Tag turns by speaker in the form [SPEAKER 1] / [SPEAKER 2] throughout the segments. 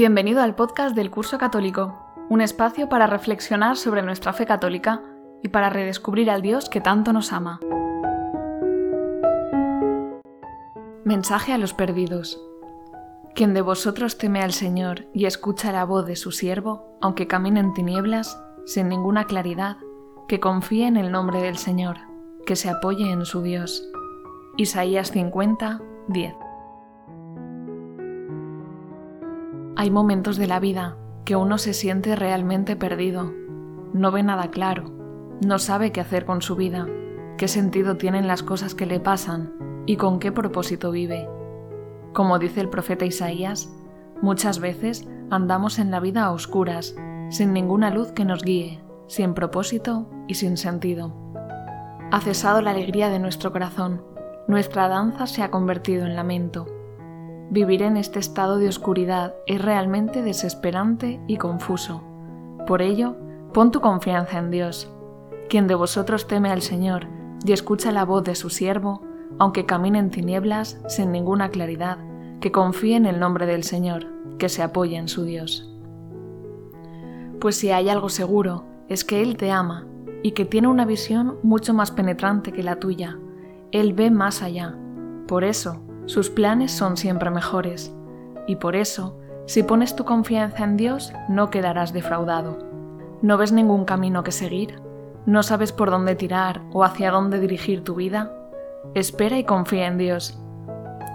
[SPEAKER 1] Bienvenido al podcast del Curso Católico, un espacio para reflexionar sobre nuestra fe católica y para redescubrir al Dios que tanto nos ama. Mensaje a los perdidos. Quien de vosotros teme al Señor y escucha la voz de su siervo, aunque camine en tinieblas, sin ninguna claridad, que confíe en el nombre del Señor, que se apoye en su Dios. Isaías 50, 10. Hay momentos de la vida que uno se siente realmente perdido, no ve nada claro, no sabe qué hacer con su vida, qué sentido tienen las cosas que le pasan y con qué propósito vive. Como dice el profeta Isaías, muchas veces andamos en la vida a oscuras, sin ninguna luz que nos guíe, sin propósito y sin sentido. Ha cesado la alegría de nuestro corazón, nuestra danza se ha convertido en lamento Vivir en este estado de oscuridad es realmente desesperante y confuso. Por ello, pon tu confianza en Dios. Quien de vosotros teme al Señor y escucha la voz de su siervo, aunque camine en tinieblas sin ninguna claridad, que confíe en el nombre del Señor, que se apoye en su Dios. Pues si hay algo seguro, es que Él te ama y que tiene una visión mucho más penetrante que la tuya. Él ve más allá. Por eso, sus planes son siempre mejores, y por eso, si pones tu confianza en Dios, no quedarás defraudado. ¿No ves ningún camino que seguir? ¿No sabes por dónde tirar o hacia dónde dirigir tu vida? Espera y confía en Dios.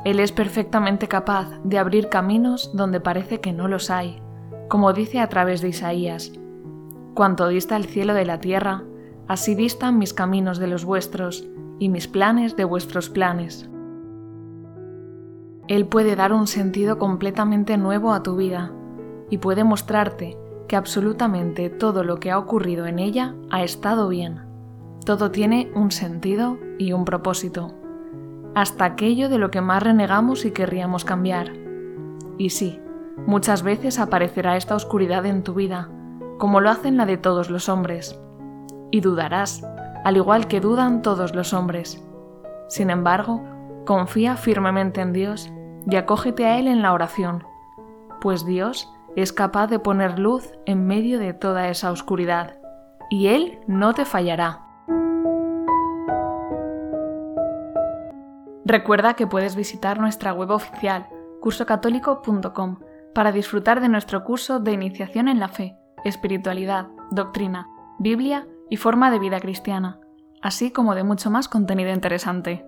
[SPEAKER 1] Él es perfectamente capaz de abrir caminos donde parece que no los hay, como dice a través de Isaías. Cuanto dista el cielo de la tierra, así distan mis caminos de los vuestros y mis planes de vuestros planes. Él puede dar un sentido completamente nuevo a tu vida y puede mostrarte que absolutamente todo lo que ha ocurrido en ella ha estado bien. Todo tiene un sentido y un propósito, hasta aquello de lo que más renegamos y querríamos cambiar. Y sí, muchas veces aparecerá esta oscuridad en tu vida, como lo hacen la de todos los hombres. Y dudarás, al igual que dudan todos los hombres. Sin embargo, confía firmemente en Dios y acógete a Él en la oración, pues Dios es capaz de poner luz en medio de toda esa oscuridad, y Él no te fallará. Recuerda que puedes visitar nuestra web oficial, cursocatólico.com, para disfrutar de nuestro curso de iniciación en la fe, espiritualidad, doctrina, Biblia y forma de vida cristiana, así como de mucho más contenido interesante.